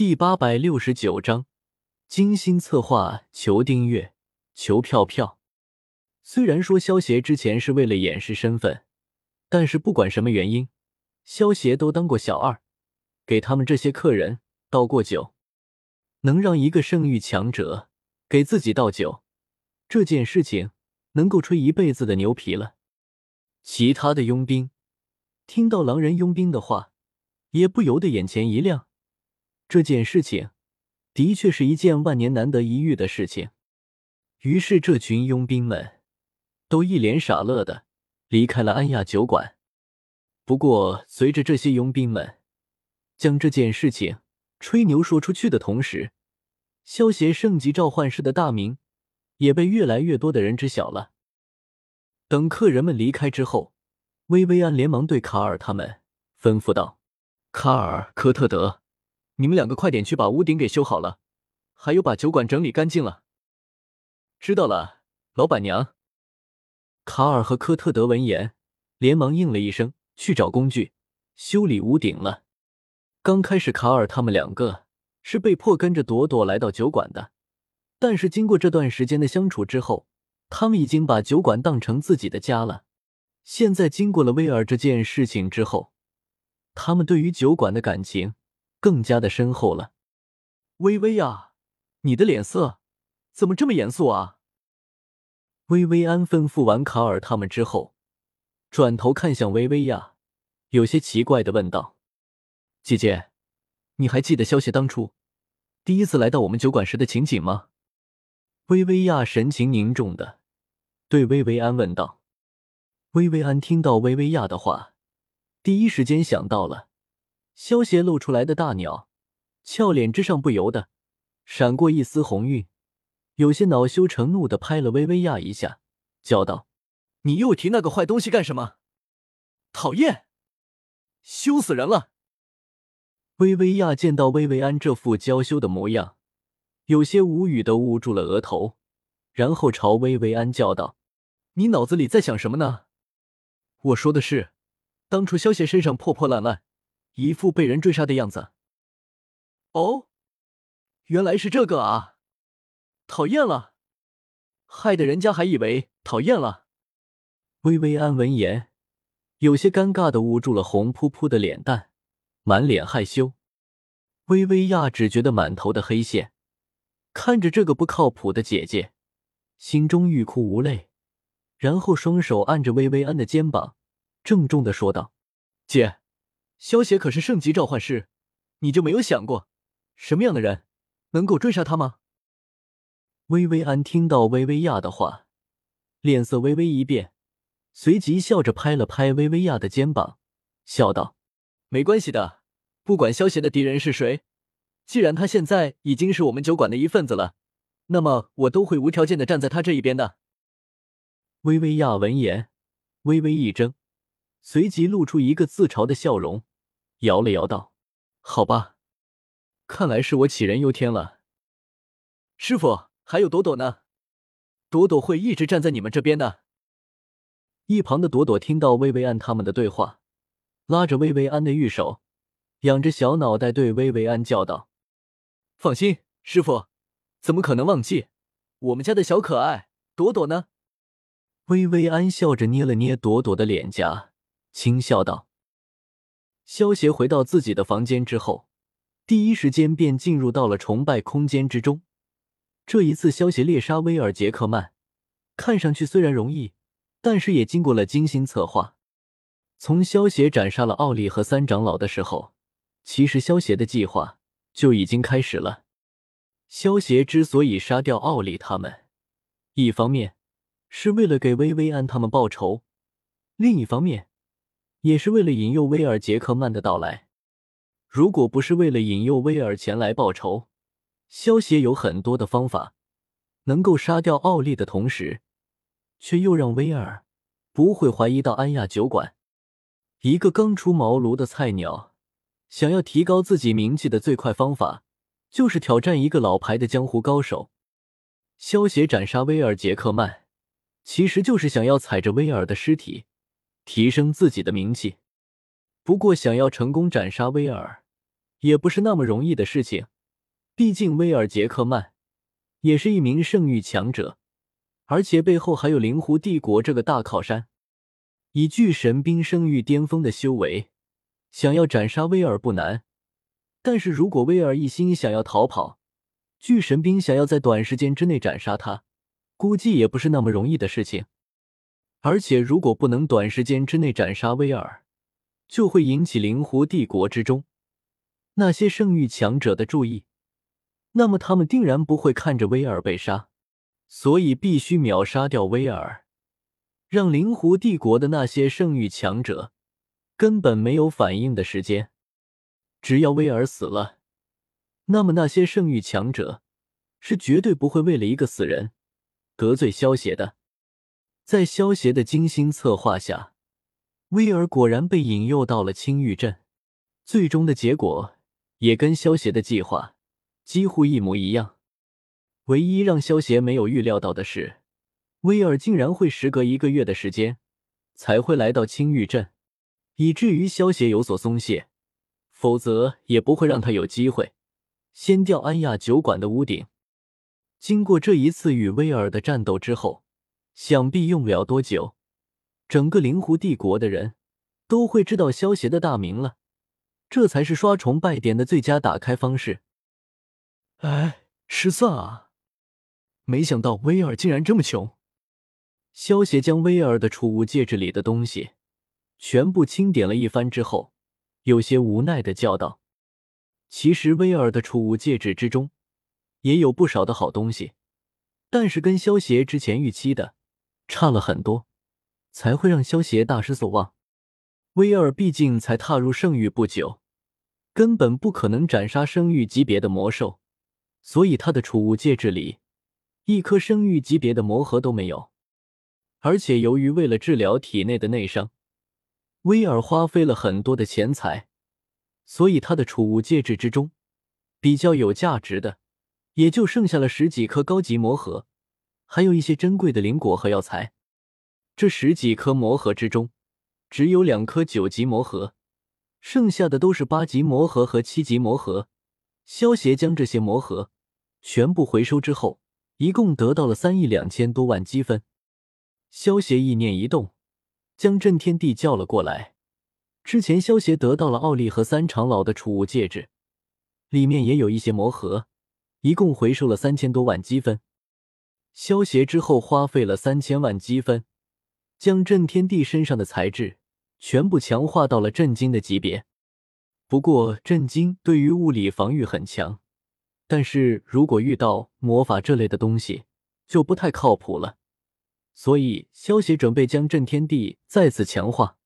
第八百六十九章，精心策划，求订阅，求票票。虽然说萧协之前是为了掩饰身份，但是不管什么原因，萧协都当过小二，给他们这些客人倒过酒。能让一个圣域强者给自己倒酒，这件事情能够吹一辈子的牛皮了。其他的佣兵听到狼人佣兵的话，也不由得眼前一亮。这件事情的确是一件万年难得一遇的事情。于是，这群佣兵们都一脸傻乐的离开了安亚酒馆。不过，随着这些佣兵们将这件事情吹牛说出去的同时，萧协圣级召唤师的大名也被越来越多的人知晓了。等客人们离开之后，薇薇安连忙对卡尔他们吩咐道：“卡尔、科特德，你们两个快点去把屋顶给修好了，还有把酒馆整理干净了。”知道了，老板娘。卡尔和科特德闻言连忙应了一声，去找工具修理屋顶了。刚开始，卡尔他们两个是被迫跟着朵朵来到酒馆的，但是经过这段时间的相处之后。他们已经把酒馆当成自己的家了。现在经过了威尔这件事情之后，他们对于酒馆的感情更加的深厚了。微微呀，你的脸色怎么这么严肃啊？薇薇安吩咐完卡尔他们之后，转头看向薇薇亚，有些奇怪的问道：“姐姐，你还记得萧协当初第一次来到我们酒馆时的情景吗？”薇薇亚神情凝重的。对薇薇安问道：“薇薇安听到薇薇亚的话，第一时间想到了萧协露出来的大鸟，俏脸之上不由得闪过一丝红晕，有些恼羞成怒的拍了薇薇亚一下，叫道：‘你又提那个坏东西干什么？讨厌，羞死人了！’薇薇亚见到薇薇安这副娇羞的模样，有些无语的捂住了额头，然后朝薇薇安叫道。”你脑子里在想什么呢？我说的是，当初萧协身上破破烂烂，一副被人追杀的样子。哦，原来是这个啊！讨厌了，害得人家还以为讨厌了。薇薇安闻言，有些尴尬的捂住了红扑扑的脸蛋，满脸害羞。薇薇亚只觉得满头的黑线，看着这个不靠谱的姐姐，心中欲哭无泪。然后双手按着薇薇安的肩膀，郑重的说道：“姐，萧邪可是圣级召唤师，你就没有想过，什么样的人能够追杀他吗？”薇薇安听到薇薇亚的话，脸色微微一变，随即笑着拍了拍薇薇亚的肩膀，笑道：“没关系的，不管萧邪的敌人是谁，既然他现在已经是我们酒馆的一份子了，那么我都会无条件的站在他这一边的。”薇薇亚闻言，微微一怔，随即露出一个自嘲的笑容，摇了摇道：“好吧，看来是我杞人忧天了。师傅，还有朵朵呢？朵朵会一直站在你们这边的。”一旁的朵朵听到薇薇安他们的对话，拉着薇薇安的玉手，仰着小脑袋对薇薇安叫道：“放心，师傅，怎么可能忘记我们家的小可爱朵朵呢？”薇薇安笑着捏了捏朵朵的脸颊，轻笑道：“萧协回到自己的房间之后，第一时间便进入到了崇拜空间之中。这一次，萧协猎杀威尔杰克曼，看上去虽然容易，但是也经过了精心策划。从萧协斩杀了奥利和三长老的时候，其实萧协的计划就已经开始了。萧协之所以杀掉奥利他们，一方面……”是为了给薇薇安他们报仇，另一方面，也是为了引诱威尔杰克曼的到来。如果不是为了引诱威尔前来报仇，萧协有很多的方法，能够杀掉奥利的同时，却又让威尔不会怀疑到安亚酒馆。一个刚出茅庐的菜鸟，想要提高自己名气的最快方法，就是挑战一个老牌的江湖高手。萧协斩杀威尔杰克曼。其实就是想要踩着威尔的尸体，提升自己的名气。不过，想要成功斩杀威尔，也不是那么容易的事情。毕竟威尔杰克曼也是一名圣域强者，而且背后还有灵狐帝国这个大靠山。以巨神兵圣域巅峰的修为，想要斩杀威尔不难。但是如果威尔一心想要逃跑，巨神兵想要在短时间之内斩杀他，估计也不是那么容易的事情。而且如果不能短时间之内斩杀威尔，就会引起灵狐帝国之中那些圣域强者的注意，那么他们定然不会看着威尔被杀，所以必须秒杀掉威尔，让灵狐帝国的那些圣域强者根本没有反应的时间。只要威尔死了，那么那些圣域强者是绝对不会为了一个死人得罪萧协的。在萧协的精心策划下，威尔果然被引诱到了青玉镇，最终的结果也跟萧协的计划几乎一模一样。唯一让萧协没有预料到的是，威尔竟然会时隔一个月的时间才会来到青玉镇，以至于萧协有所松懈。否则也不会让他有机会掀掉安亚酒馆的屋顶。经过这一次与威尔的战斗之后，想必用不了多久，整个灵狐帝国的人都会知道萧协的大名了。这才是刷崇拜点的最佳打开方式。哎，失算啊！没想到威尔竟然这么穷。萧协将威尔的储物戒指里的东西全部清点了一番之后。有些无奈的叫道：“其实威尔的储物戒指之中也有不少的好东西，但是跟萧协之前预期的差了很多，才会让萧协大失所望。威尔毕竟才踏入圣域不久，根本不可能斩杀圣域级别的魔兽，所以他的储物戒指里一颗圣域级别的魔核都没有。而且由于为了治疗体内的内伤。”威尔花费了很多的钱财，所以他的储物戒指之中比较有价值的，也就剩下了十几颗高级魔核，还有一些珍贵的灵果和药材。这十几颗魔核之中，只有两颗九级魔核，剩下的都是八级魔核和七级魔核。萧协将这些魔核全部回收之后，一共得到了三亿两千多万积分。萧协意念一动。将震天帝叫了过来。之前萧协得到了奥利和三长老的储物戒指，里面也有一些魔核，一共回收了三千多万积分。萧协之后花费了三千万积分，将震天帝身上的材质全部强化到了震惊的级别。不过震惊对于物理防御很强，但是如果遇到魔法这类的东西，就不太靠谱了。所以，萧协准备将震天地再次强化。